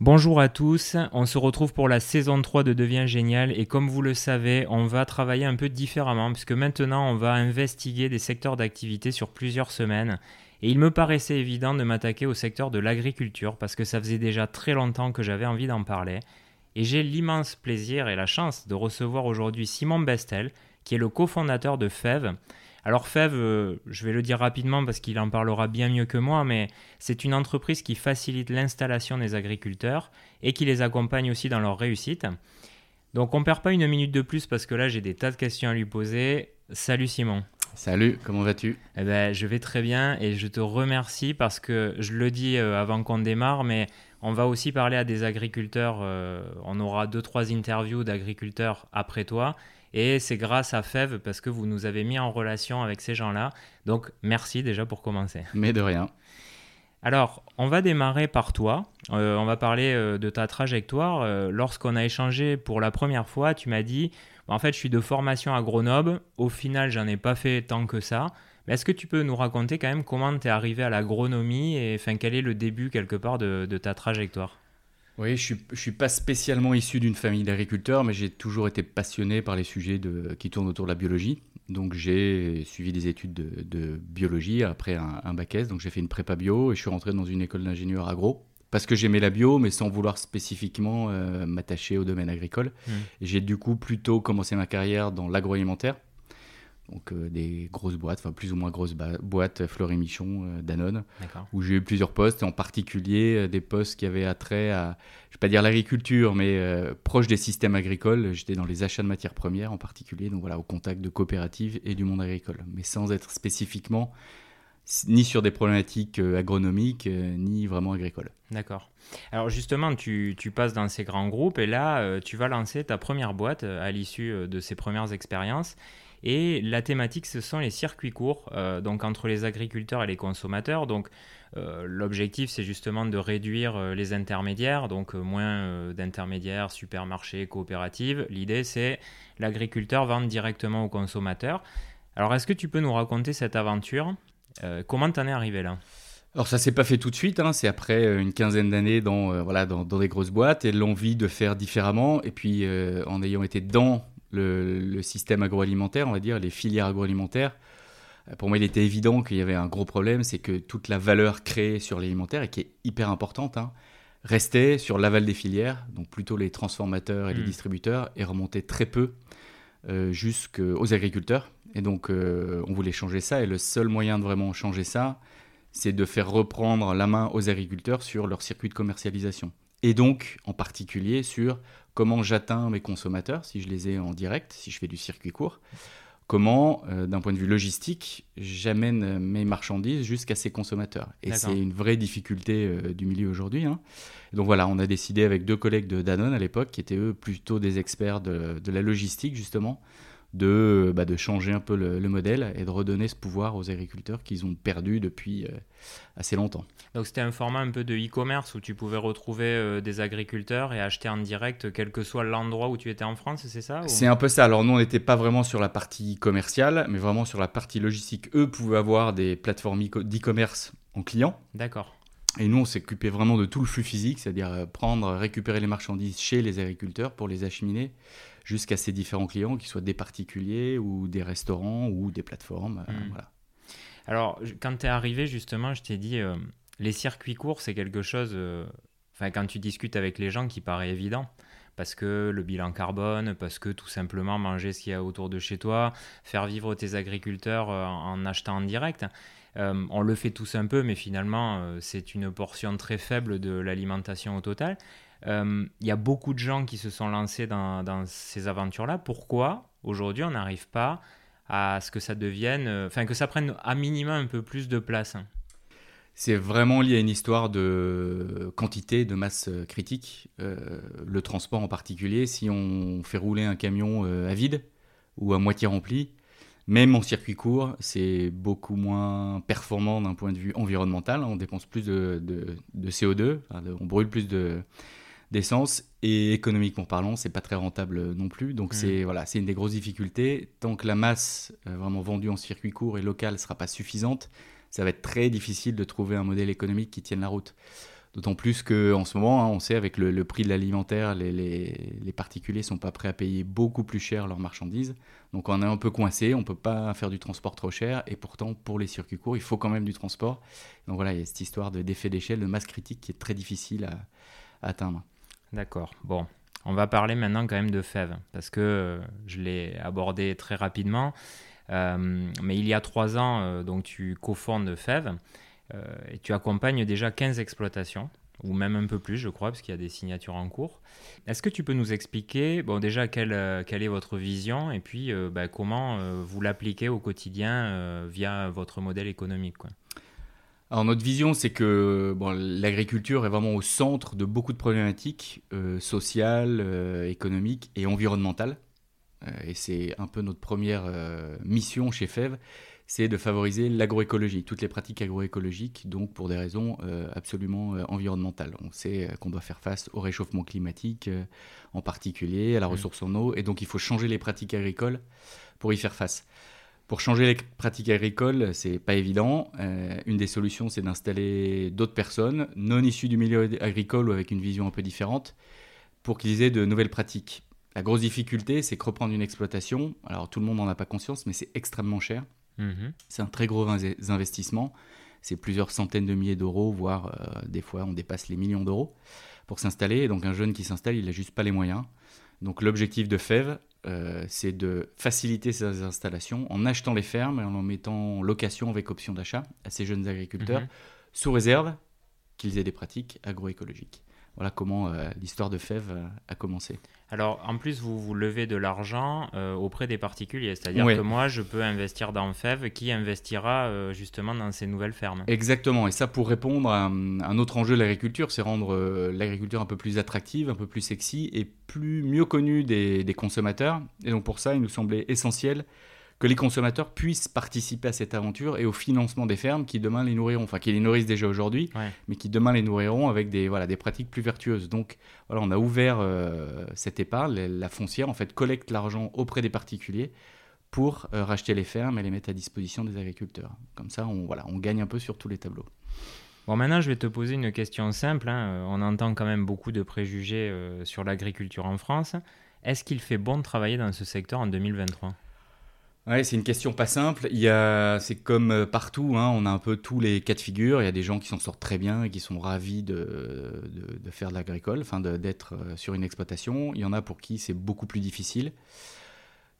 Bonjour à tous, on se retrouve pour la saison 3 de Devient Génial et comme vous le savez, on va travailler un peu différemment puisque maintenant on va investiguer des secteurs d'activité sur plusieurs semaines et il me paraissait évident de m'attaquer au secteur de l'agriculture parce que ça faisait déjà très longtemps que j'avais envie d'en parler et j'ai l'immense plaisir et la chance de recevoir aujourd'hui Simon Bestel qui est le cofondateur de FEV. Alors Fev, euh, je vais le dire rapidement parce qu'il en parlera bien mieux que moi, mais c'est une entreprise qui facilite l'installation des agriculteurs et qui les accompagne aussi dans leur réussite. Donc on perd pas une minute de plus parce que là j'ai des tas de questions à lui poser. Salut Simon. Salut, comment vas-tu? Eh ben, Je vais très bien et je te remercie parce que je le dis euh, avant qu'on démarre, mais on va aussi parler à des agriculteurs. Euh, on aura deux, trois interviews d'agriculteurs après toi. Et c'est grâce à FEV parce que vous nous avez mis en relation avec ces gens-là. Donc merci déjà pour commencer. Mais de rien. Alors, on va démarrer par toi. Euh, on va parler euh, de ta trajectoire. Euh, lorsqu'on a échangé pour la première fois, tu m'as dit bah, en fait, je suis de formation agronome. Au final, j'en ai pas fait tant que ça. Mais est-ce que tu peux nous raconter quand même comment tu es arrivé à l'agronomie et enfin, quel est le début quelque part de ta trajectoire? Oui, je ne suis, pas spécialement issu d'une famille d'agriculteurs, mais j'ai toujours été passionné par les sujets de, qui tournent autour de la biologie. Donc j'ai suivi des études de, biologie après un, bac S, donc j'ai fait une prépa bio et je suis rentré dans une école d'ingénieur agro parce que j'aimais la bio, mais sans vouloir spécifiquement euh, m'attacher au domaine agricole. Mmh. J'ai du coup plutôt commencé ma carrière dans l'agroalimentaire donc euh, des grosses boîtes, enfin plus ou moins grosses boîtes, Fleury Michon, euh, Danone, où j'ai eu plusieurs postes, en particulier euh, des postes qui avaient attrait à, je vais pas dire l'agriculture, mais proche des systèmes agricoles. J'étais dans les achats de matières premières en particulier, donc voilà, au contact de coopératives et du monde agricole, mais sans être spécifiquement ni sur des problématiques agronomiques, ni vraiment agricoles. D'accord. Alors justement, tu, tu, passes dans ces grands groupes et là, tu vas lancer ta première boîte à l'issue de ces premières expériences. Et la thématique, ce sont les circuits courts, euh, donc entre les agriculteurs et les consommateurs. Donc euh, l'objectif, c'est justement de réduire euh, les intermédiaires, donc moins d'intermédiaires, supermarchés, coopératives. L'idée, c'est l'agriculteur vendre directement au consommateur. Alors, est-ce que tu peux nous raconter cette aventure? Comment t'en es arrivé là? Alors ça s'est pas fait tout de suite, hein. c'est après une quinzaine d'années dans, voilà, dans, des grosses boîtes et l'envie de faire différemment. Et puis en ayant été dans le, système agroalimentaire, on va dire, les filières agroalimentaires, euh, pour moi, il était évident qu'il y avait un gros problème, c'est que toute la valeur créée sur l'alimentaire, et qui est hyper importante, hein, restait sur l'aval des filières, donc plutôt les transformateurs et les hmm. distributeurs, et remontait très peu euh, jusqu'aux agriculteurs. Et donc, euh, on voulait changer ça, et le seul moyen de vraiment changer ça, c'est de faire reprendre la main aux agriculteurs sur leur circuit de commercialisation. Et donc, en particulier, sur comment j'atteins mes consommateurs si je les ai en direct, si je fais du circuit court, comment, euh, d'un point de vue logistique, j'amène mes marchandises jusqu'à ces consommateurs. Et c'est une vraie difficulté euh, du milieu aujourd'hui. Hein. Donc voilà, on a décidé avec deux collègues de Danone à l'époque, qui étaient eux plutôt des experts de, de la logistique justement, de, bah, de changer un peu le, modèle et de redonner ce pouvoir aux agriculteurs qu'ils ont perdu depuis euh, assez longtemps. Donc c'était un format un peu de e-commerce où tu pouvais retrouver euh, des agriculteurs et acheter en direct quel que soit l'endroit où tu étais en France, c'est ça C'est un peu ça. Alors nous on n'était pas vraiment sur la partie commerciale, mais vraiment sur la partie logistique. Eux pouvaient avoir des plateformes d'e-commerce en client. D'accord. Et nous, on s'occupait vraiment de tout le flux physique, c'est-à-dire euh, prendre, récupérer les marchandises chez les agriculteurs pour les acheminer jusqu'à ces différents clients, qu'ils soient des particuliers ou des restaurants ou des plateformes. Euh, hmm. voilà. Alors, quand tu es arrivé, justement, je t'ai dit, euh, les circuits courts, c'est quelque chose, euh, enfin, quand tu discutes avec les gens, qui paraît évident. Parce que le bilan carbone, parce que tout simplement manger ce qu'il y a autour de chez toi, faire vivre tes agriculteurs en achetant en direct. on le fait tous un peu, mais finalement, c'est une portion très faible de l'alimentation au total. Euh, il y a beaucoup de gens qui se sont lancés dans, ces aventures-là. Pourquoi aujourd'hui on n'arrive pas à ce que ça devienne, euh, enfin que ça prenne à minima un peu plus de place c'est vraiment lié à une histoire de quantité, de masse euh, critique. le transport en particulier, si on fait rouler un camion à vide ou à moitié rempli, même en circuit court, c'est beaucoup moins performant d'un point de vue environnemental. On dépense plus de, CO2, on brûle plus de, d'essence et économiquement parlant, c'est pas très rentable non plus. Donc c'est mm. voilà, c'est une des grosses difficultés. Tant que la masse euh, vraiment vendue en circuit court et local sera pas suffisante, ça va être très difficile de trouver un modèle économique qui tienne la route. D'autant plus qu'en ce moment, hein, on sait, avec le, prix de l'alimentaire, les, les, particuliers ne sont pas prêts à payer beaucoup plus cher leurs marchandises. Donc on est un peu coincé, on ne peut pas faire du transport trop cher. Et pourtant, pour les circuits courts, il faut quand même du transport. Donc voilà, il y a cette histoire d'effet d'échelle, de masse critique qui est très difficile à, atteindre. D'accord. Bon, on va parler maintenant quand même de Fève, parce que euh, je l'ai abordé très rapidement. Euh, mais il y a trois ans, euh, donc tu cofondes Fève. Euh, et tu accompagnes déjà 15 exploitations ou même un peu plus, je crois, parce qu'il y a des signatures en cours. Est-ce que tu peux nous expliquer, bon, déjà, quelle, est votre vision et puis bah, comment vous l'appliquez au quotidien via votre modèle économique. Alors, notre vision, c'est que bon, l'agriculture est vraiment au centre de beaucoup de problématiques sociales, économiques et environnementales. et c'est un peu notre première mission chez FEV, c'est de favoriser l'agroécologie, toutes les pratiques agroécologiques, donc pour des raisons euh, absolument euh, environnementales. On sait euh, qu'on doit faire face au réchauffement climatique, en particulier à la mmh. ressource en eau, et donc il faut changer les pratiques agricoles pour y faire face. Pour changer les pratiques agricoles, c'est pas évident. une des solutions, c'est d'installer d'autres personnes non issues du milieu agricole ou avec une vision un peu différente, pour qu'ils aient de nouvelles pratiques. La grosse difficulté, c'est que reprendre une exploitation, alors tout le monde n'en a pas conscience, mais c'est extrêmement cher. Mhm. C'est un très gros investissement. C'est plusieurs centaines de milliers d'euros, voire euh, des fois on dépasse les millions d'euros pour s'installer. Donc un jeune qui s'installe, il n'a juste pas les moyens. Donc l'objectif de FEV, euh, c'est de faciliter ces installations en achetant les fermes et en en mettant en location avec option d'achat à ces jeunes agriculteurs, mhm. sous réserve qu'ils aient des pratiques agroécologiques. Voilà comment euh, l'histoire de FEV a commencé. Alors, en plus, vous, vous levez de l'argent euh, auprès des particuliers. C'est-à-dire que moi, je peux investir dans FEV qui investira euh, justement dans ces nouvelles fermes? Exactement. Et ça, pour répondre à, un autre enjeu de l'agriculture, c'est rendre euh, l'agriculture un peu plus attractive, un peu plus sexy et plus mieux connue des, des consommateurs. Et donc, pour ça, il nous semblait essentiel que les consommateurs puissent participer à cette aventure et au financement des fermes qui demain les nourriront, enfin qui les nourrissent déjà aujourd'hui, mais qui demain les nourriront avec des, voilà, des pratiques plus vertueuses. Donc voilà, on a ouvert euh, cette épargne, la foncière en fait collecte l'argent auprès des particuliers pour euh, racheter les fermes et les mettre à disposition des agriculteurs. Comme ça, on, voilà, on gagne un peu sur tous les tableaux. Bon, maintenant, je vais te poser une question simple. Hein. On entend quand même beaucoup de préjugés euh, sur l'agriculture en France. Est-ce qu'il fait bon de travailler dans ce secteur en 2023 Ouais, c'est une question pas simple. Il y a, c'est comme euh, partout, hein, on a un peu tous les cas de figure. Il y a des gens qui s'en sortent très bien et qui sont ravis de, de, faire de l'agricole, d'être euh, sur une exploitation. Il y en a pour qui c'est beaucoup plus difficile.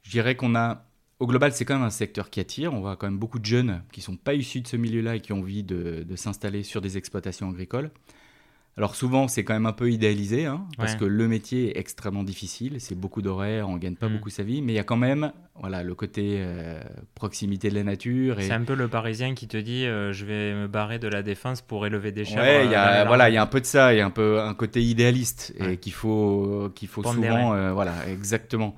Je dirais qu'on a, au global, c'est quand même un secteur qui attire. On voit quand même beaucoup de jeunes qui sont pas issus de ce milieu-là et qui ont envie de s'installer sur des exploitations agricoles. Alors souvent, c'est quand même un peu idéalisé, hein, parce que le métier est extrêmement difficile, c'est beaucoup d'horaires, on gagne pas mm. beaucoup sa vie, mais il y a quand même voilà, le côté euh, proximité de la nature. Et... C'est un peu le Parisien qui te dit euh, je vais me barrer de la défense pour élever des chèvres. Ouais, y a, voilà, il y a un peu de ça, il y a un peu un côté idéaliste et qu'il faut, qu'il faut souvent, euh, voilà, exactement.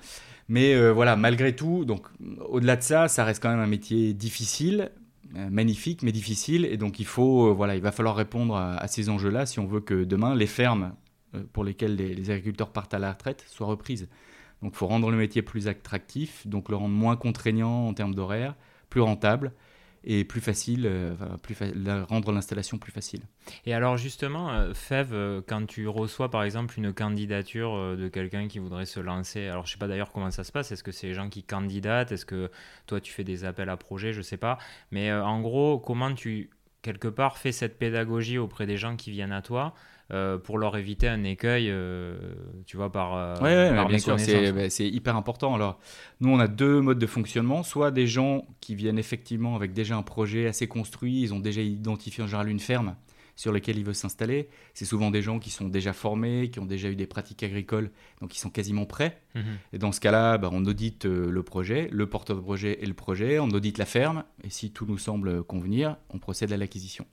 Mais voilà, malgré tout, donc au-delà de ça, ça reste quand même un métier difficile, euh, magnifique mais difficile et donc il faut euh, voilà il va falloir répondre à, ces enjeux-là si on veut que demain les fermes euh, pour lesquelles les, agriculteurs partent à la retraite soient reprises. Donc il faut rendre le métier plus attractif, donc le rendre moins contraignant en termes d'horaire, plus rentable et plus facile, euh, rendre l'installation plus facile. Et alors justement, euh, Fev, euh, quand tu reçois par exemple une candidature de quelqu'un qui voudrait se lancer, alors je sais pas d'ailleurs comment ça se passe, est-ce que c'est les gens qui candidatent, est-ce que toi tu fais des appels à projets, je sais pas, mais en gros, comment tu quelque part fais cette pédagogie auprès des gens qui viennent à toi euh, pour leur éviter un écueil, euh, tu vois, par. Euh, oui, bien sûr, bah, c'est hyper important. Alors, nous, on a deux modes de fonctionnement. Soit des gens qui viennent effectivement avec déjà un projet assez construit, ils ont déjà identifié en général une ferme sur laquelle ils veulent s'installer. C'est souvent des gens qui sont déjà formés, qui ont déjà eu des pratiques agricoles, donc qui sont quasiment prêts. Mhm. Et dans ce cas-là, bah, on audite le projet, le porteur de projet et le projet, on audite la ferme, et si tout nous semble convenir, on procède à l'acquisition.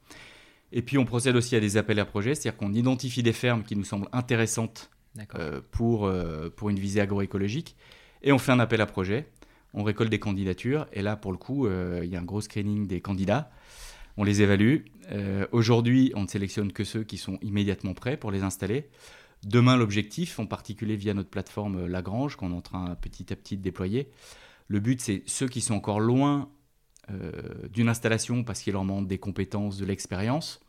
Et puis on procède aussi à des appels à projets, c'est-à-dire qu'on identifie des fermes qui nous semblent intéressantes euh, pour, euh, pour une visée agroécologique, et on fait un appel à projet, on récolte des candidatures, et là pour le coup, euh, il y a un gros screening des candidats, on les évalue. Aujourd'hui, on ne sélectionne que ceux qui sont immédiatement prêts pour les installer. Demain, l'objectif, en particulier via notre plateforme Lagrange, qu'on est en train petit à petit de déployer, le but c'est ceux qui sont encore loin d'une installation parce qu'il leur manque des compétences, de l'expérience.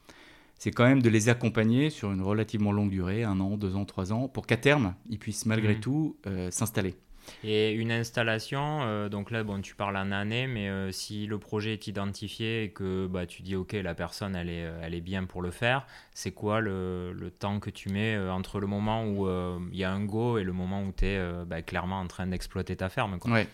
c'est quand même de les accompagner sur une relativement longue durée, un an, deux ans, trois ans, pour qu'à terme, ils puissent malgré mmh. tout s'installer. Et une installation, euh, donc là, bon, tu parles en année, mais euh, si le projet est identifié et que bah, tu dis, OK, la personne, elle est, elle est bien pour le faire, c'est quoi le, le, temps que tu mets euh, entre le moment où il y a un go et le moment où tu es bah, clairement en train d'exploiter ta ferme quoi? Ouais.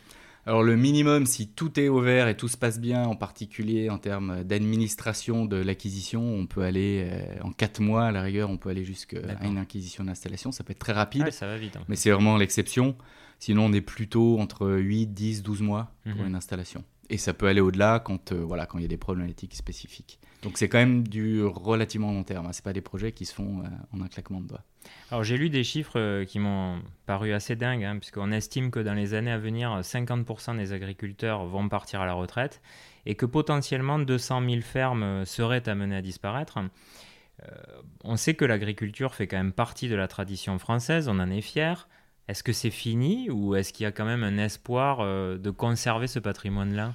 Alors le minimum, si tout est ouvert et tout se passe bien, en particulier en termes d'administration de l'acquisition, on peut aller en 4 mois à la rigueur, on peut aller jusqu'à une acquisition d'installation, ça peut être très rapide. ça va vite. Hein. Mais c'est vraiment l'exception. Sinon, on est plutôt entre 8, 10, 12 mois pour mhm. une installation. Et ça peut aller au-delà quand euh, voilà quand il y a des problématiques spécifiques. Donc c'est quand même du relativement long terme. Hein. C'est pas des projets qui se font euh, en un claquement de doigts. Alors j'ai lu des chiffres euh, qui m'ont paru assez dingues, hein, puisqu'on estime que dans les années à venir, 50% des agriculteurs vont partir à la retraite et que potentiellement 200 000 fermes seraient amenées à disparaître. on sait que l'agriculture fait quand même partie de la tradition française, on en est fier. Est-ce que c'est fini ou est-ce qu'il y a quand même un espoir euh, de conserver ce patrimoine-là?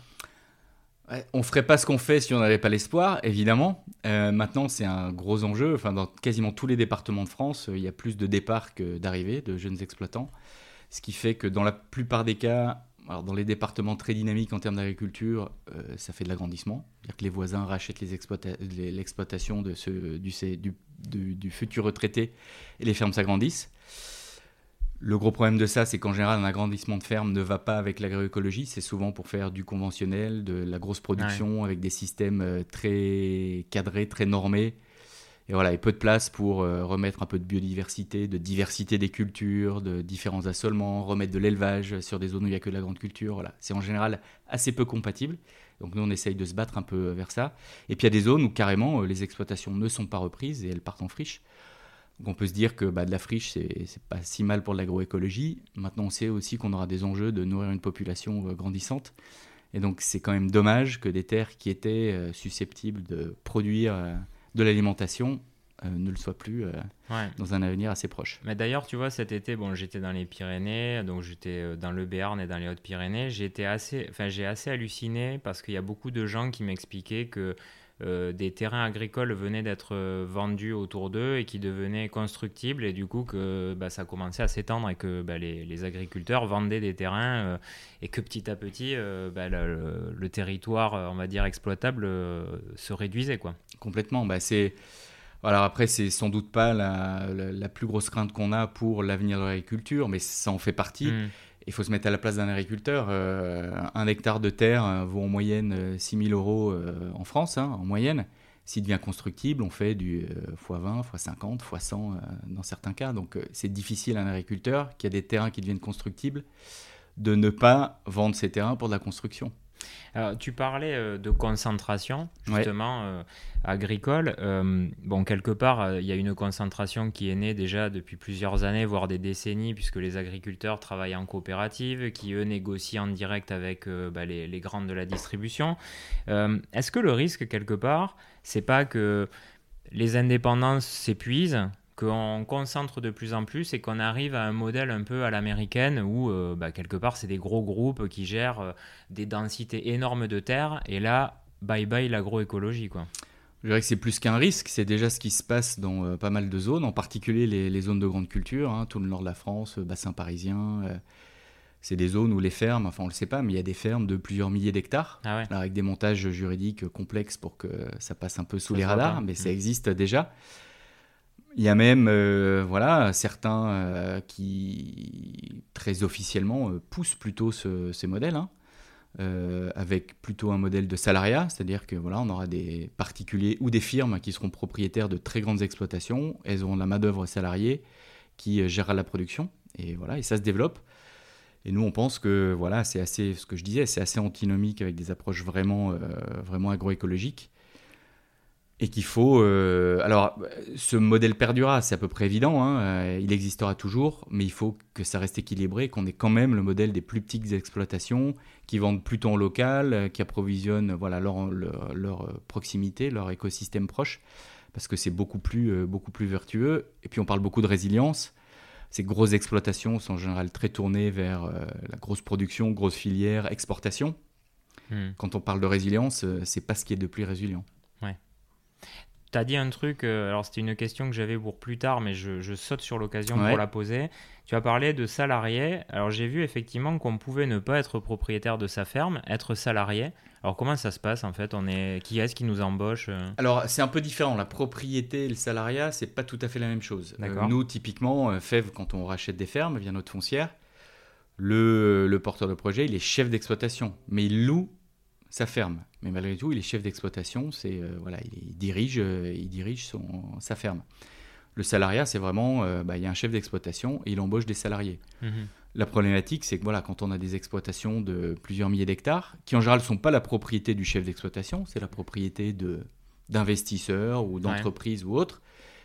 On ferait pas ce qu'on fait si on n'avait pas l'espoir, évidemment. Euh, maintenant, c'est un gros enjeu. Enfin, dans quasiment tous les départements de France, il y a plus de départs que d'arrivées de jeunes exploitants. Ce qui fait que dans la plupart des cas, alors dans les départements très dynamiques en termes d'agriculture, euh, ça fait de l'agrandissement. C'est-à-dire que les voisins rachètent l'exploitation de du futur retraité et les fermes s'agrandissent. Le gros problème de ça, c'est qu'en général, un agrandissement de ferme ne va pas avec l'agroécologie. C'est souvent pour faire du conventionnel, de la grosse production, avec des systèmes euh, très cadrés, très normés. Et voilà, et peu de place pour euh, remettre un peu de biodiversité, de diversité des cultures, de différents assolements, remettre de l'élevage sur des zones où il n'y a que de la grande culture. Voilà, c'est en général assez peu compatible. Donc nous, on essaye de se battre un peu vers ça. Et puis il y a des zones où carrément euh, les exploitations ne sont pas reprises et elles partent en friche. Donc on peut se dire que bah, de la friche, c'est pas si mal pour l'agroécologie. Maintenant, on sait aussi qu'on aura des enjeux de nourrir une population euh, grandissante. Et donc, c'est quand même dommage que des terres qui étaient euh, susceptibles de produire euh, de l'alimentation ne le soient plus dans un avenir assez proche. Mais d'ailleurs, tu vois, cet été, bon, j'étais dans les Pyrénées, donc j'étais dans le Béarn et dans les Hautes-Pyrénées. J'ai assez, enfin, j'ai assez halluciné parce qu'il y a beaucoup de gens qui m'expliquaient que euh, des terrains agricoles venaient d'être euh, vendus autour d'eux et qui devenaient constructibles et du coup que bah, ça commençait à s'étendre et que bah, les, agriculteurs vendaient des terrains euh, et que petit à petit bah, le, territoire on va dire exploitable se réduisait quoi. Complètement, bah, c'est alors après, c'est sans doute pas la, plus grosse crainte qu'on a pour l'avenir de l'agriculture, mais ça en fait partie. Mmh il faut se mettre à la place d'un agriculteur. Euh, un hectare de terre euh, vaut en moyenne 6 euh, 000 euros en France, hein, en moyenne. S'il devient constructible, on fait du x20, x50, x100 dans certains cas. Donc c'est difficile à un agriculteur qui a des terrains qui deviennent constructibles de ne pas vendre ses terrains pour de la construction. Alors, tu parlais euh, de concentration, justement, euh, agricole. Euh, bon, quelque part, il y a une concentration qui est née déjà depuis plusieurs années, voire des décennies, puisque les agriculteurs travaillent en coopérative, qui, eux, négocient en direct avec bah, les, les, grandes de la distribution. Est-ce que le risque, quelque part, c'est pas que les indépendants s'épuisent qu'on concentre de plus en plus et qu'on arrive à un modèle un peu à l'américaine où euh, bah, quelque part c'est des gros groupes qui gèrent euh, des densités énormes de terre et là bye bye l'agroécologie quoi. Je dirais que c'est plus qu'un risque, c'est déjà ce qui se passe dans euh, pas mal de zones, en particulier les, zones de grande culture, hein, tout le nord de la France, bassin parisien. c'est des zones où les fermes, enfin on le sait pas, mais il y a des fermes de plusieurs milliers d'hectares, ah avec des montages juridiques complexes pour que ça passe un peu sous les radars, mais ça mmh. existe déjà. Il y a même euh, voilà, certains euh, qui, très officiellement, euh, poussent plutôt ces modèles, hein, avec plutôt un modèle de salariat, c'est-à-dire que voilà, on aura des particuliers ou des firmes qui seront propriétaires de très grandes exploitations, elles auront la main-d'œuvre salariée qui gérera la production, et voilà, et ça se développe. Et nous, on pense que voilà, c'est assez, ce que je disais, c'est assez antinomique avec des approches vraiment, vraiment agroécologiques et qu'il faut... Euh, alors, ce modèle perdurera, c'est à peu près évident, hein, euh, il existera toujours, mais il faut que ça reste équilibré, qu'on ait quand même le modèle des plus petites exploitations qui vendent plutôt en local, euh, qui approvisionnent voilà, leur, leur, proximité, leur écosystème proche, parce que c'est beaucoup plus, beaucoup plus vertueux. Et puis on parle beaucoup de résilience. Ces grosses exploitations sont en général très tournées vers la grosse production, grosse filière, exportation. Hmm. Quand on parle de résilience, c'est pas ce qui est de plus résilient. Tu as dit un truc, euh, alors c'était une question que j'avais pour plus tard, mais je, saute sur l'occasion pour la poser. Tu as parlé de salarié. Alors j'ai vu effectivement qu'on pouvait ne pas être propriétaire de sa ferme, être salarié. Alors comment ça se passe en fait? On est qui est-ce qui nous embauche euh? Alors c'est un peu différent. La propriété et le salariat, c'est pas tout à fait la même chose. Euh, nous typiquement, Fève, quand on rachète des fermes via notre foncière, le, le porteur de projet, il est chef d'exploitation, mais il loue sa ferme. Mais malgré tout, il est chef d'exploitation, c'est euh, voilà, il, dirige, euh, il dirige son, sa ferme. Le salariat, c'est vraiment, euh, bah, il y a un chef d'exploitation et il embauche des salariés. Mhm. La problématique, c'est que voilà, quand on a des exploitations de plusieurs milliers d'hectares, qui en général ne sont pas la propriété du chef d'exploitation, c'est la propriété de d'investisseurs ou d'entreprises ou autres,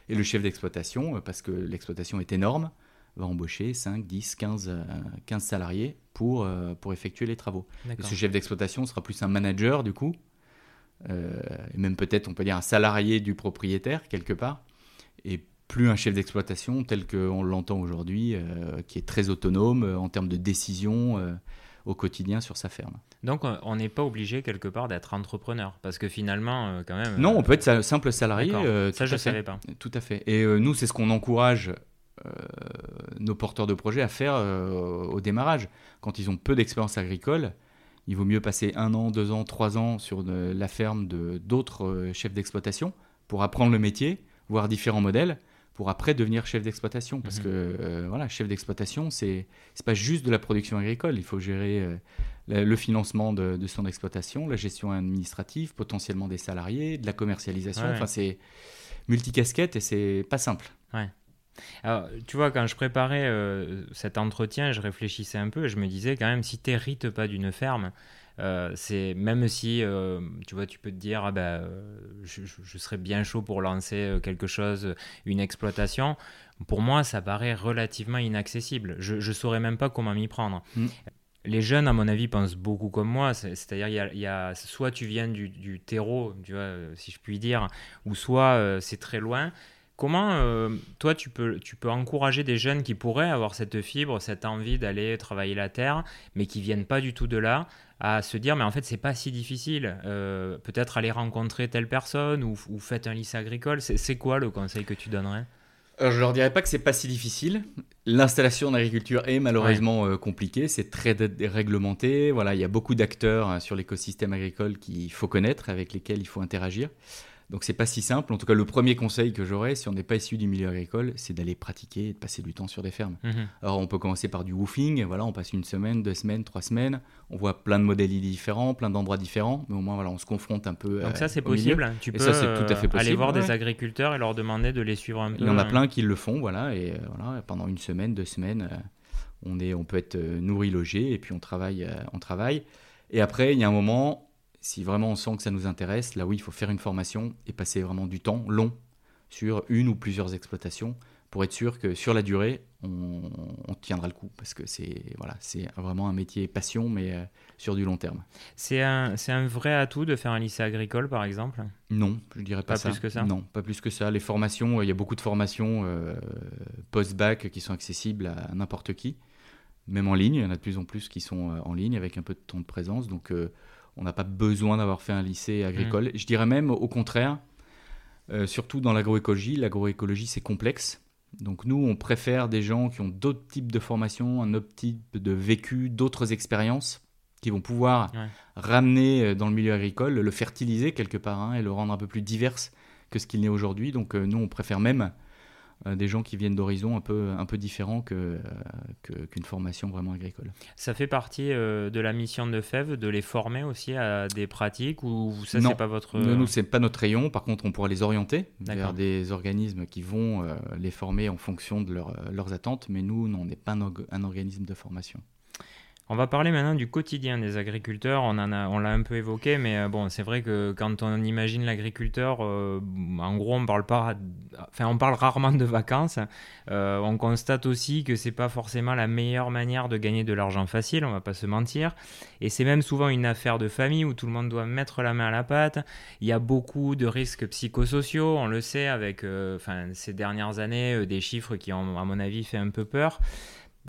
et le chef d'exploitation, parce que l'exploitation est énorme, va embaucher 5, 10, 15, 15 salariés pour, euh, pour effectuer les travaux. ce chef d'exploitation sera plus un manager du coup, euh, et même peut-être on peut dire un salarié du propriétaire quelque part, et plus un chef d'exploitation tel qu'on l'entend aujourd'hui, euh, qui est très autonome en termes de décision au quotidien sur sa ferme. Donc on n'est pas obligé quelque part d'être entrepreneur, parce que finalement quand même... Non, on peut être simple salarié. ça je ne savais pas. Tout à fait. Et nous c'est ce qu'on encourage nos porteurs de projets à faire euh, au démarrage. Quand ils ont peu d'expérience agricole, il vaut mieux passer un an, deux ans, trois ans sur la ferme de d'autres euh, chefs d'exploitation pour apprendre le métier, voir différents modèles, pour après devenir chef d'exploitation. Parce mhm. que voilà, chef d'exploitation, c'est c'est pas juste de la production agricole. Il faut gérer le financement de, son exploitation, la gestion administrative, potentiellement des salariés, de la commercialisation. Enfin, c'est multicasquette et c'est pas simple. Ouais. Alors, tu vois, quand je préparais euh, cet entretien, je réfléchissais un peu et je me disais quand même, si tu n'hérites pas d'une ferme, euh, c'est même si euh, tu vois, tu peux te dire, ah ben, je, serais bien chaud pour lancer quelque chose, une exploitation. Pour moi, ça paraît relativement inaccessible. Je ne saurais même pas comment m'y prendre. Mm. Les jeunes, à mon avis, pensent beaucoup comme moi. C'est-à-dire, il y, a, soit tu viens du, du, terreau, tu vois, si je puis dire, ou soit c'est très loin. Comment, euh, toi, tu peux, tu peux encourager des jeunes qui pourraient avoir cette fibre, cette envie d'aller travailler la terre, mais qui viennent pas du tout de là, à se dire, mais en fait, c'est pas si difficile. Euh, peut-être aller rencontrer telle personne ou, ou faites un lycée agricole. C'est quoi le conseil que tu donnerais? Alors, je leur dirais pas que c'est pas si difficile. L'installation en agriculture est malheureusement euh, compliquée, c'est très réglementé. Voilà, il y a beaucoup d'acteurs hein, sur l'écosystème agricole qu'il faut connaître, avec lesquels il faut interagir. Donc c'est pas si simple. En tout cas, le premier conseil que j'aurais, si on n'est pas issu du milieu agricole, c'est d'aller pratiquer et de passer du temps sur des fermes. Mhm. Alors on peut commencer par du woofing. Voilà, on passe une semaine, deux semaines, trois semaines. On voit plein de modèles différents, plein d'endroits différents, mais au moins voilà, on se confronte un peu. Donc ça c'est possible. Tu peux ça, tout à fait possible, aller voir des agriculteurs et leur demander de les suivre un peu. Il y en a hein. plein qui le font, voilà, et euh, voilà, pendant une semaine, deux semaines, euh, on est, on peut être euh, nourri, logé, et puis on travaille, on travaille. Et après, il y a un moment, si vraiment on sent que ça nous intéresse, là oui, il faut faire une formation et passer vraiment du temps long sur une ou plusieurs exploitations pour être sûr que sur la durée, on, tiendra le coup. Parce que c'est voilà, c'est vraiment un métier passion, mais euh, sur du long terme. C'est un, un vrai atout de faire un lycée agricole, par exemple? Non, je dirais pas, pas plus que ça? Non, pas plus que ça. Les formations, il y a beaucoup de formations euh, post-bac qui sont accessibles à n'importe qui, même en ligne. Il y en a de plus en plus qui sont euh, en ligne avec un peu de temps de présence. Donc on n'a pas besoin d'avoir fait un lycée agricole. Mm. Je dirais même au contraire, euh, surtout dans l'agroécologie. L'agroécologie, c'est complexe. Donc nous, on préfère des gens qui ont d'autres types de formations, un autre type de vécu, d'autres expériences, qui vont pouvoir ramener euh, dans le milieu agricole, le fertiliser quelque part, hein, et le rendre un peu plus divers que ce qu'il n'est aujourd'hui. Donc euh, nous, on préfère même des gens qui viennent d'horizons un peu, un peu différents qu'une que, qu'une formation vraiment agricole. Ça fait partie euh, de la mission de FEV de les former aussi à des pratiques ou ça c'est pas votre... Non, nous c'est pas notre rayon, par contre on pourra les orienter vers des organismes qui vont euh, les former en fonction de leurs attentes, mais nous on n'est pas un organisme de formation. On va parler maintenant du quotidien des agriculteurs. On en a, on l'a un peu évoqué, mais euh, bon, c'est vrai que quand on imagine l'agriculteur, euh, en gros, on parle pas, enfin, on parle rarement de vacances. Euh, on constate aussi que c'est pas forcément la meilleure manière de gagner de l'argent facile. On va pas se mentir. Et c'est même souvent une affaire de famille où tout le monde doit mettre la main à la pâte. Il y a beaucoup de risques psychosociaux. On le sait avec, enfin, ces dernières années, des chiffres qui ont, à mon avis, fait un peu peur.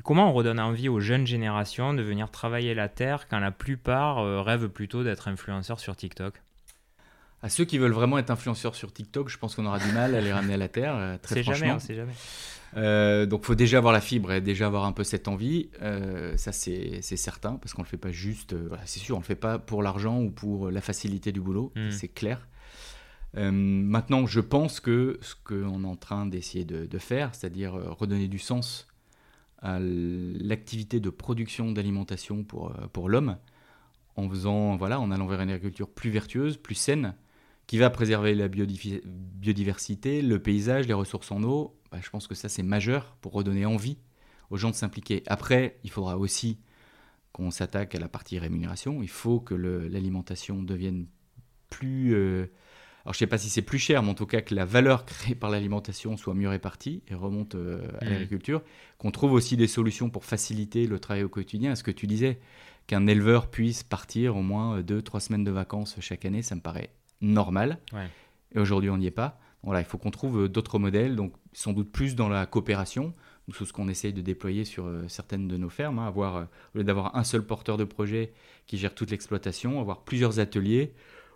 Comment on redonne envie aux jeunes générations de venir travailler la terre quand la plupart euh, rêvent plutôt d'être influenceurs sur TikTok? À ceux qui veulent vraiment être influenceurs sur TikTok, je pense qu'on aura du mal à les ramener à la terre. Euh, très c'est jamais, on sait jamais. Euh, donc, faut déjà avoir la fibre et déjà avoir un peu cette envie. Euh, ça, c'est certain, parce qu'on le fait pas juste. Euh, c'est sûr, on le fait pas pour l'argent ou pour la facilité du boulot. Mm. C'est clair. Maintenant, je pense que ce qu'on est en train d'essayer de, de faire, c'est-à-dire redonner du sens à l'activité de production d'alimentation pour, euh, pour l'homme, en voilà, en allant vers une agriculture plus vertueuse, plus saine, qui va préserver la biodiversité, le paysage, les ressources en eau, bah, je pense que ça c'est majeur pour redonner envie aux gens de s'impliquer. Après, il faudra aussi qu'on s'attaque à la partie rémunération. Il faut que l'alimentation devienne plus... euh, alors je sais pas si c'est plus cher, mais en tout cas que la valeur créée par l'alimentation soit mieux répartie et remonte euh, à Mhm. l'agriculture. Qu'on trouve aussi des solutions pour faciliter le travail au quotidien. Ce que tu disais, qu'un éleveur puisse partir au moins 2-3 semaines de vacances chaque année, ça me paraît normal. Ouais. Et aujourd'hui, on n'y est pas. Voilà, il faut qu'on trouve euh, d'autres modèles, donc sans doute plus dans la coopération. C'est ce qu'on essaye de déployer sur euh, certaines de nos fermes. hein, avoir, au lieu d'avoir un seul porteur de projet qui gère toute l'exploitation, avoir plusieurs ateliers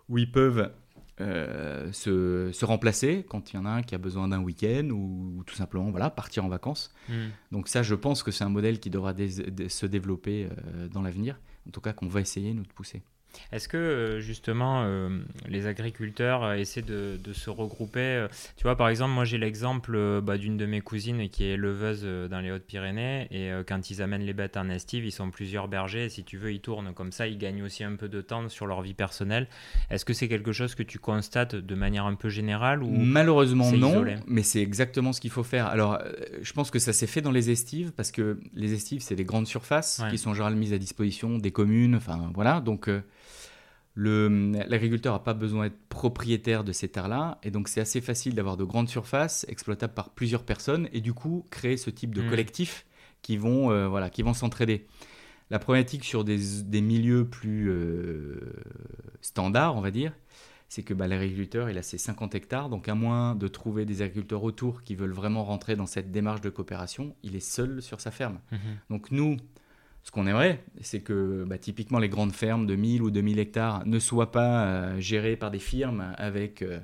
où ils peuvent euh, se, se remplacer quand il y en a un qui a besoin d'un week-end ou, ou tout simplement voilà, partir en vacances. Mm. Donc ça, je pense que c'est un modèle qui devra dé- se développer euh, dans l'avenir. En tout cas, qu'on va essayer, nous, de pousser. Est-ce que euh, justement euh, les agriculteurs euh, essaient de, de se regrouper Tu vois, par exemple, moi j'ai l'exemple euh, bah, d'une de mes cousines qui est éleveuse euh, dans les Hautes-Pyrénées et quand ils amènent les bêtes en estive, ils sont plusieurs bergers et si tu veux, ils tournent comme ça, ils gagnent aussi un peu de temps sur leur vie personnelle. Est-ce que c'est quelque chose que tu constates de manière un peu générale ou Malheureusement non, mais c'est exactement ce qu'il faut faire. Alors, je pense que ça s'est fait dans les estives parce que les estives, c'est des grandes surfaces Ouais. qui sont en général mises à disposition des communes. Enfin, voilà. Donc, l'agriculteur n'a pas besoin d'être propriétaire de ces terres-là. Et donc, c'est assez facile d'avoir de grandes surfaces exploitables par plusieurs personnes et du coup, créer ce type de Mm. collectifs qui vont euh, voilà, qui vont s'entraider. La problématique sur des, des milieux plus euh, standards, on va dire, c'est que bah, l'agriculteur, il a ses 50 hectares, donc à moins de trouver des agriculteurs autour qui veulent vraiment rentrer dans cette démarche de coopération, il est seul sur sa ferme. Mhm. Donc nous, ce qu'on aimerait, c'est que bah, typiquement les grandes fermes de 1000 ou 2000 hectares ne soient pas euh, gérées par des firmes avec euh,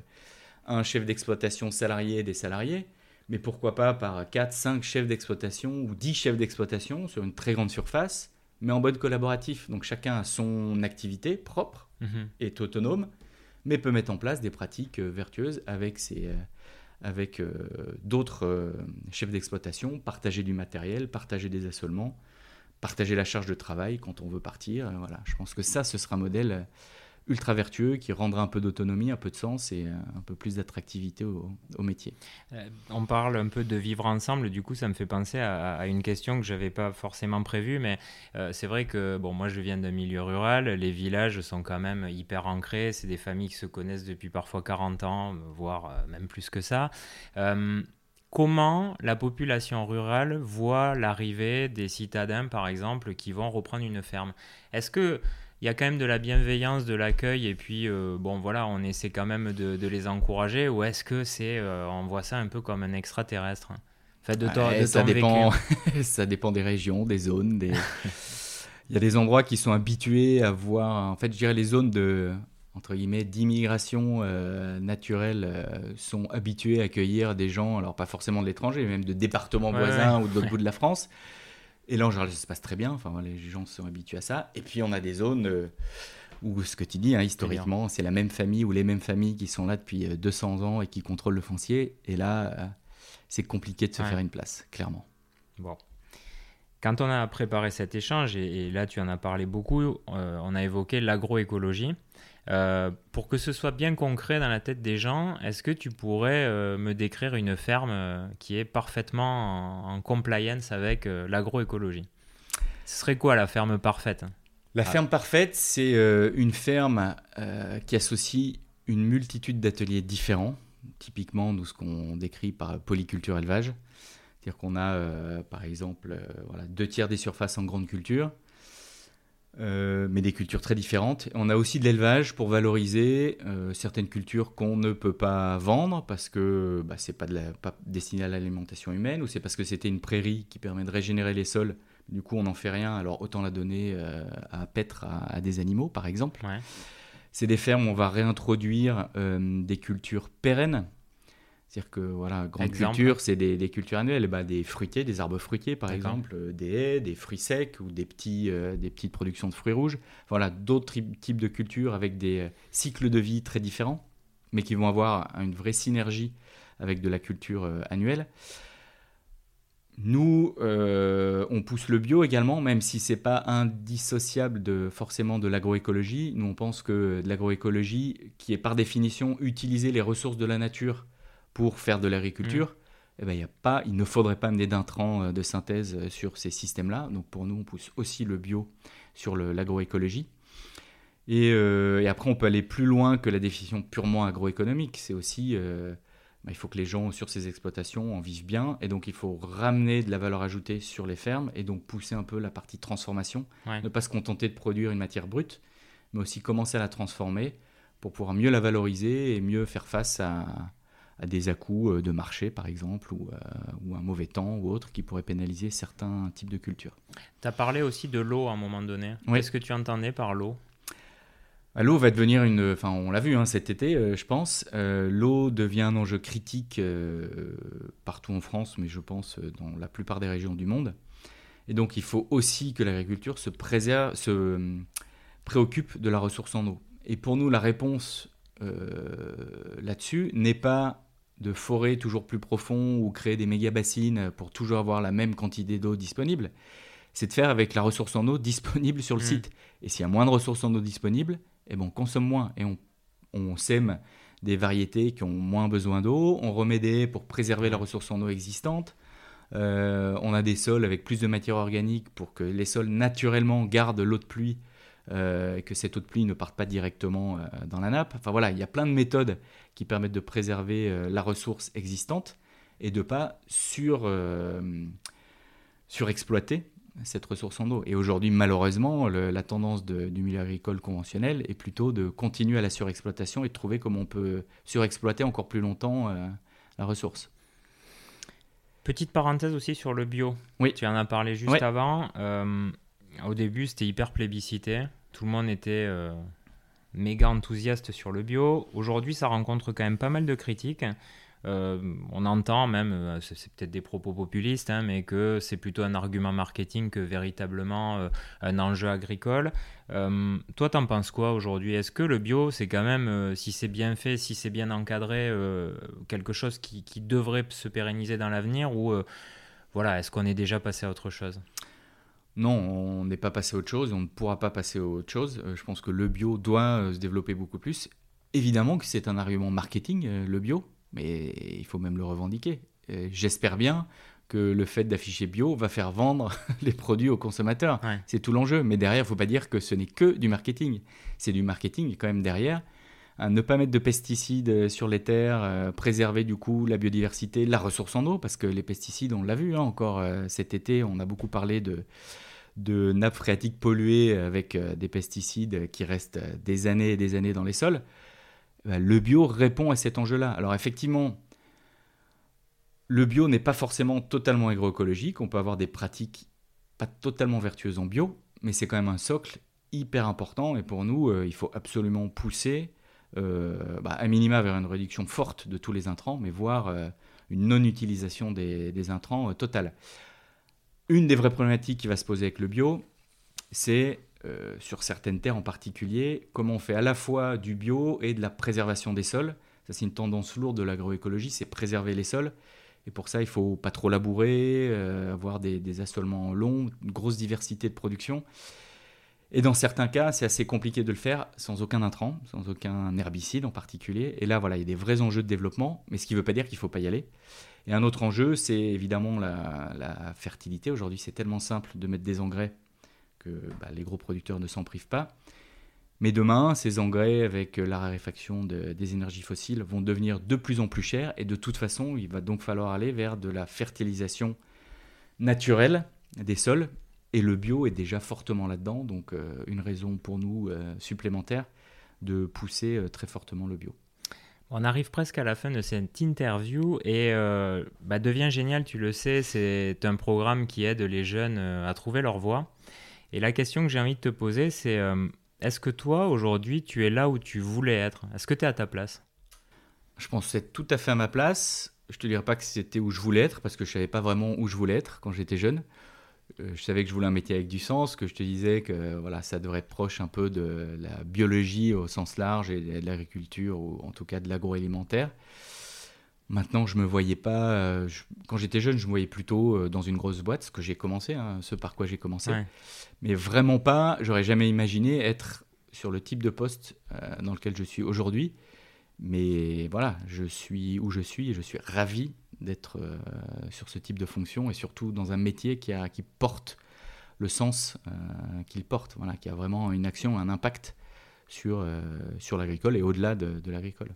un chef d'exploitation salarié et des salariés, mais pourquoi pas par 4, 5 chefs d'exploitation ou 10 chefs d'exploitation sur une très grande surface, mais en mode collaboratif. Donc chacun a son activité propre Mhm. est autonome, mais peut mettre en place des pratiques euh, vertueuses avec, ses, avec euh, d'autres euh, chefs d'exploitation, partager du matériel, partager des assolements, partager la charge de travail quand on veut partir. voilà. Je pense que ça, ce sera un modèle euh, ultra vertueux qui rendra un peu d'autonomie, un peu de sens et euh, un peu plus d'attractivité au, métier. Euh, On parle un peu de vivre ensemble, du coup ça me fait penser à, une question que j'avais pas forcément prévue, mais c'est vrai que bon moi je viens d'un milieu rural, les villages sont quand même hyper ancrés, c'est des familles qui se connaissent depuis parfois 40 ans, voire même plus que ça. Comment la population rurale voit l'arrivée des citadins, par exemple, qui vont reprendre une ferme Est-ce que il y a quand même de la bienveillance, de l'accueil, et puis euh, bon voilà, on essaie quand même de, de les encourager, ou est-ce que c'est, euh, on voit ça un peu comme un extraterrestre? Fait de ton, Ouais, de ça, dépend, ça dépend des régions, des zones. Des... Il y a des endroits qui sont habitués à voir. En fait, je dirais les zones de entre guillemets d'immigration euh, naturelle euh, sont habitués à accueillir des gens, alors pas forcément de l'étranger, mais même de départements Ouais, voisins ou de l'autre bout de la France. Et là, en général, ça se passe très bien. Enfin, les gens sont habitués à ça. Et puis, on a des zones euh, où, ce que tu dis, hein, historiquement, c'est la même famille ou les mêmes familles qui sont là depuis euh, 200 ans et qui contrôlent le foncier. Et là, c'est compliqué de se faire une place, clairement. Bon. Quand on a préparé cet échange, et, et là tu en as parlé beaucoup, on a évoqué l'agroécologie. Euh, pour que ce soit bien concret dans la tête des gens, est-ce que tu pourrais euh, me décrire une ferme euh, qui est parfaitement en, en compliance avec l'agroécologie? Ce serait quoi la ferme parfaite? La Ah. ferme parfaite, c'est une ferme qui associe une multitude d'ateliers différents, typiquement nous ce qu'on décrit par polyculture élevage. C'est-à-dire qu'on a, par exemple, voilà, deux tiers des surfaces en grande culture, euh, mais des cultures très différentes. On a aussi de l'élevage pour valoriser euh, certaines cultures qu'on ne peut pas vendre parce que bah, c'est pas, de la- pas destiné à l'alimentation humaine ou c'est parce que c'était une prairie qui permet de régénérer les sols. Du coup, on n'en fait rien, alors autant la donner euh, à paître à, à des animaux, par exemple. Ouais. C'est des fermes où on va réintroduire des cultures pérennes. C'est-à-dire que, voilà, grande culture, c'est des, cultures annuelles. Bah, des fruitiers, des arbres fruitiers, par exemple, euh, des haies, des fruits secs ou des, petits, euh, des petites productions de fruits rouges. Voilà, d'autres types de cultures avec des euh, cycles de vie très différents, mais qui vont avoir une vraie synergie avec de la culture annuelle. Nous, on pousse le bio également, même si c'est pas indissociable de, forcément de l'agroécologie. Nous, on pense que de l'agroécologie, qui est par définition utiliser les ressources de la nature pour faire de l'agriculture, mm. eh ben, y a pas, il ne faudrait pas amener d'intrants euh, de synthèse euh, sur ces systèmes-là. Donc pour nous, on pousse aussi le bio sur l'agroécologie. Et, euh, et, après, on peut aller plus loin que la définition purement agroéconomique. C'est aussi, bah, il faut que les gens sur ces exploitations en vivent bien. Et donc, il faut ramener de la valeur ajoutée sur les fermes et donc pousser un peu la partie transformation. Ne pas se contenter de produire une matière brute, mais aussi commencer à la transformer pour pouvoir mieux la valoriser et mieux faire face à, à des à-coups euh, de marché, par exemple, ou, euh, ou, un mauvais temps ou autre qui pourrait pénaliser certains types de cultures. Tu as parlé aussi de l'eau à un moment donné. Qu'est-ce que tu entendais par l'eau? Bah, L'eau va devenir une. Enfin, on l'a vu hein, cet été, euh, je pense. L'eau devient un enjeu critique partout en France, mais je pense dans la plupart des régions du monde. Et donc, il faut aussi que l'agriculture se, préserve, se préoccupe de la ressource en eau. Et pour nous, la réponse là-dessus n'est pas de forêts toujours plus profonds ou créer des méga bassines pour toujours avoir la même quantité d'eau disponible. C'est de faire avec la ressource en eau disponible sur le mmh. site. Et s'il y a moins de ressources en eau disponibles, eh ben on consomme moins et on, on sème des variétés qui ont moins besoin d'eau, on remet des pour préserver la mmh. ressource en eau existante. Euh, on a des sols avec plus de matière organique pour que les sols naturellement gardent l'eau de pluie euh, que cette eau de pluie ne parte pas directement euh, dans la nappe. Enfin voilà, il y a plein de méthodes qui permettent de préserver euh, la ressource existante et de pas sur, surexploiter cette ressource en eau. Et aujourd'hui, malheureusement, la tendance du milieu agricole conventionnel est plutôt de continuer à la surexploitation et de trouver comment on peut surexploiter encore plus longtemps la ressource. Petite parenthèse aussi sur le bio. Oui. Tu en as parlé juste avant. au début, c'était hyper plébiscité. Tout le monde était euh, méga enthousiaste sur le bio. Aujourd'hui, ça rencontre quand même pas mal de critiques. Euh, on entend même, euh, c'est peut-être des propos populistes, hein, mais que c'est plutôt un argument marketing que véritablement un enjeu agricole. toi, t'en penses quoi aujourd'hui? Est-ce que le bio, c'est quand même, si c'est bien fait, si c'est bien encadré, quelque chose qui, qui, devrait se pérenniser dans l'avenir ou voilà, est-ce qu'on est déjà passé à autre chose? Non, on n'est pas passé à autre chose, on ne pourra pas passer à autre chose. Euh, je pense que le bio doit euh, se développer beaucoup plus. Évidemment que c'est un argument marketing, euh, le bio, mais il faut même le revendiquer. J'espère bien que le fait d'afficher bio va faire vendre les produits aux consommateurs. C'est tout l'enjeu. Mais derrière, il ne faut pas dire que ce n'est que du marketing. C'est du marketing quand même derrière. Ne pas mettre de pesticides sur les terres, préserver du coup la biodiversité, la ressource en eau, parce que les pesticides, on l'a vu hein, encore cet été, on a beaucoup parlé de, nappes phréatiques polluées avec euh, des pesticides qui restent euh, des années et des années dans les sols, bah, le bio répond à cet enjeu-là. Alors effectivement, le bio n'est pas forcément totalement agroécologique, on peut avoir des pratiques pas totalement vertueuses en bio, mais c'est quand même un socle hyper important. Et pour nous, euh, il faut absolument pousser bah, à minima vers une réduction forte de tous les intrants, mais voire une non-utilisation des, intrants totale une des vraies problématiques qui va se poser avec le bio, c'est euh, sur certaines terres en particulier, comment on fait à la fois du bio et de la préservation des sols. Ça, c'est une tendance lourde de l'agroécologie, c'est préserver les sols. Et pour ça, il faut pas trop labourer, euh, avoir des, des, assolements longs, une grosse diversité de production. Et dans certains cas, c'est assez compliqué de le faire sans aucun intrant, sans aucun herbicide en particulier. Et là, voilà, il y a des vrais enjeux de développement, mais ce qui ne veut pas dire qu'il ne faut pas y aller. Et un autre enjeu, c'est évidemment la, fertilité. Aujourd'hui, c'est tellement simple de mettre des engrais que bah, les gros producteurs ne s'en privent pas. Mais demain, ces engrais, avec la raréfaction des énergies fossiles, vont devenir de plus en plus chers. Et de toute façon, il va donc falloir aller vers de la fertilisation naturelle des sols. Et le bio est déjà fortement là-dedans. Donc, euh, une raison pour nous euh, supplémentaire de pousser euh, très fortement le bio. On arrive presque à la fin de cette interview et bah, Deviens Génial, tu le sais, c'est un programme qui aide les jeunes à trouver leur voie. Et la question que j'ai envie de te poser, c'est est-ce que toi, aujourd'hui, tu es là où tu voulais être? Est-ce que tu es à ta place? Je pense être tout à fait à ma place. Je te dirais pas que c'était où je voulais être, parce que je savais pas vraiment où je voulais être quand j'étais jeune. Euh, je savais que je voulais un métier avec du sens, que je te disais que voilà, ça devrait être proche un peu de la biologie au sens large et de l'agriculture, ou en tout cas de l'agroalimentaire. Maintenant, je me voyais pas. Euh, quand j'étais jeune, je me voyais plutôt euh, dans une grosse boîte, ce que j'ai commencé, hein, ce par quoi j'ai commencé. Mais vraiment pas. J'aurais jamais imaginé être sur le type de poste dans lequel je suis aujourd'hui. Mais voilà, je suis où je suis et je suis ravi d'être euh, sur ce type de fonction et surtout dans un métier qui, a, qui porte le sens euh, qu'il porte, voilà, qui a vraiment une action, un impact sur, euh, sur l'agricole et au-delà de, de l'agricole.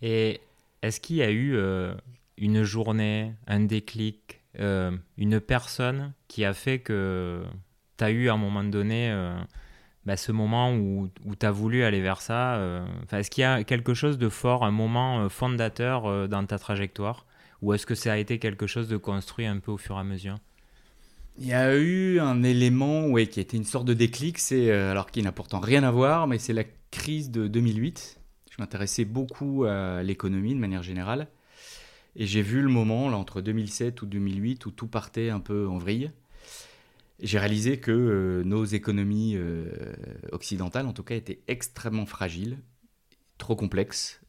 Et est-ce qu'il y a eu une journée, un déclic, une personne qui a fait que tu as eu à un moment donné bah, ce moment où, où tu as voulu aller vers ça Est-ce qu'il y a quelque chose de fort, un moment fondateur dans ta trajectoire? Ou est-ce que ça a été quelque chose de construit un peu au fur et à mesure? Il y a eu un élément qui a été une sorte de déclic, euh, alors qui n'a pourtant rien à voir, mais c'est la crise de 2008. Je m'intéressais beaucoup à l'économie de manière générale. Et j'ai vu le moment, entre 2007 ou 2008, où tout partait un peu en vrille. J'ai réalisé que euh, nos économies euh, occidentales, en tout cas, étaient extrêmement fragiles, trop complexes,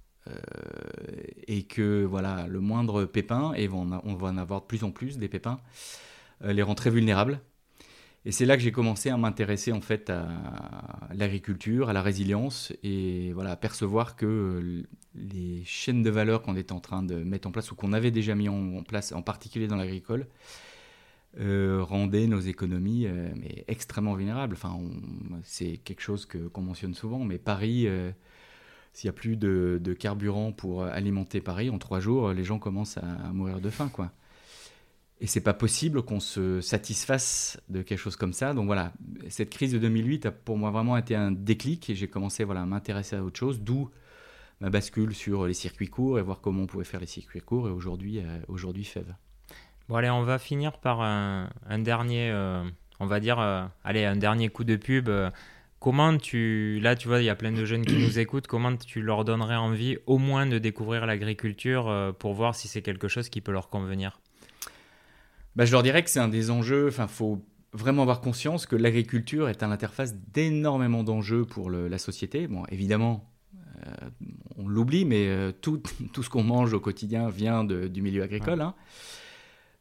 et que voilà, le moindre pépin, et on, va en avoir de plus en plus des pépins, euh, les rend très vulnérables. Et c'est là que j'ai commencé à m'intéresser en fait à l'agriculture, à la résilience et voilà, à percevoir que les chaînes de valeur qu'on était en train de mettre en place ou qu'on avait déjà mis en place, en particulier dans l'agricole, euh, rendaient nos économies mais extrêmement vulnérables. Enfin, c'est quelque chose que qu'on mentionne souvent, mais Paris s'il n'y a plus de, carburant pour alimenter Paris, en trois jours, les gens commencent à, mourir de faim, quoi. Et c'est pas possible qu'on se satisfasse de quelque chose comme ça. Donc voilà, cette crise de 2008 a pour moi vraiment été un déclic et j'ai commencé voilà, à m'intéresser à autre chose, d'où ma bascule sur les circuits courts et voir comment on pouvait faire les circuits courts et aujourd'hui, euh, aujourd'hui FEV. Bon allez, on va finir par un, dernier, euh, on va dire, euh, allez, un dernier coup de pub Comment tu, là tu vois, il y a plein de jeunes qui nous écoutent, comment tu leur donnerais envie au moins de découvrir l'agriculture euh, pour voir si c'est quelque chose qui peut leur convenir? Bah, Je leur dirais que c'est un des enjeux, enfin faut vraiment avoir conscience que l'agriculture est à l'interface d'énormément d'enjeux pour la société. Bon, évidemment, euh, on l'oublie, mais euh, tout, tout, ce qu'on mange au quotidien vient du milieu agricole. Hein.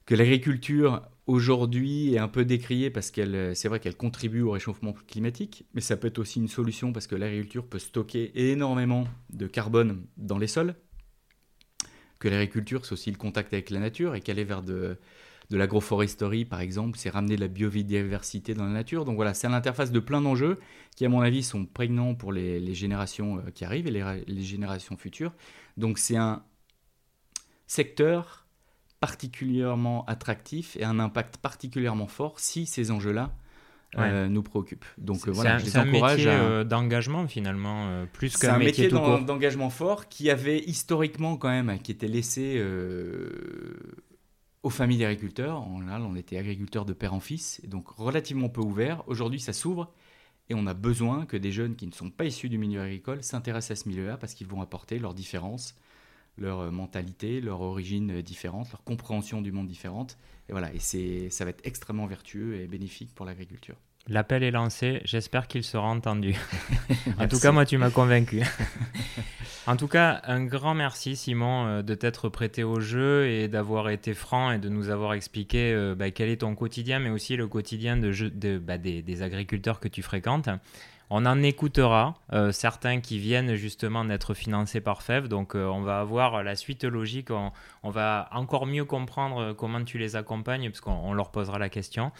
Que l'agriculture aujourd'hui est un peu décriée parce qu'elle, euh, c'est vrai qu'elle contribue au réchauffement climatique, mais ça peut être aussi une solution parce que l'agriculture peut stocker énormément de carbone dans les sols, que l'agriculture c'est aussi le contact avec la nature et qu'aller vers de, l'agroforesterie par exemple, c'est ramener de la biodiversité dans la nature. Donc voilà, c'est à l'interface de plein d'enjeux qui à mon avis sont prégnants pour les, générations euh, qui arrivent et les générations futures. Donc c'est un secteur particulièrement attractif et un impact particulièrement fort si ces enjeux-là euh, nous préoccupent. Donc euh, voilà, je un métier euh, d'engagement finalement, plus qu'un métier, métier d'engagement fort qui avait historiquement quand même, qui était laissé aux familles d'agriculteurs. En on était agriculteurs de père en fils, et donc relativement peu ouvert. Aujourd'hui, ça s'ouvre et on a besoin que des jeunes qui ne sont pas issus du milieu agricole s'intéressent à ce milieu-là parce qu'ils vont apporter leurs différences leur euh, mentalité, leur origine différente, leur compréhension du monde différente. Et voilà, et c'est, ça va être extrêmement vertueux et bénéfique pour l'agriculture. L'appel est lancé, j'espère qu'il sera entendu. en tout cas, moi, tu m'as convaincu. en tout cas, un grand merci, Simon, euh, de t'être prêté au jeu et d'avoir été franc et de nous avoir expliqué euh, bah, quel est ton quotidien, mais aussi le quotidien de, de bah, des, des, agriculteurs que tu fréquentes. On en écoutera euh, certains qui viennent justement d'être financés par FEV, donc euh, on va avoir la suite logique, on, va encore mieux comprendre euh, comment tu les accompagnes, puisqu'on leur posera la question.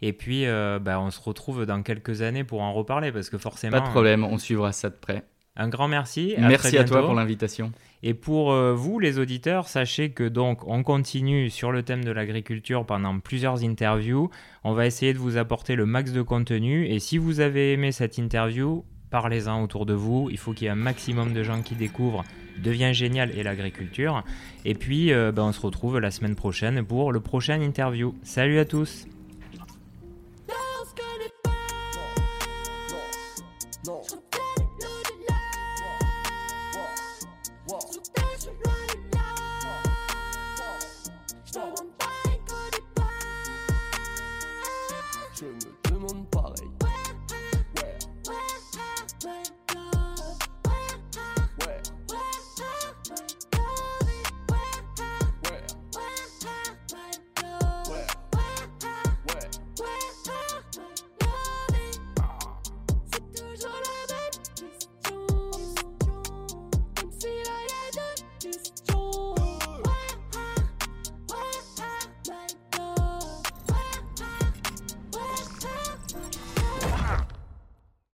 Et puis, bah, on se retrouve dans quelques années pour en reparler, parce que forcément... Pas de problème, on suivra ça de près. Un grand merci. merci à toi pour l'invitation. Et pour euh, vous, les auditeurs, sachez que donc on continue sur le thème de l'agriculture pendant plusieurs interviews. On va essayer de vous apporter le max de contenu. Et si vous avez aimé cette interview, parlez-en autour de vous. Il faut qu'il y ait un maximum de gens qui découvrent Devient génial et l'agriculture. Et puis, euh, ben, on se retrouve la semaine prochaine pour le prochain interview. Salut à tous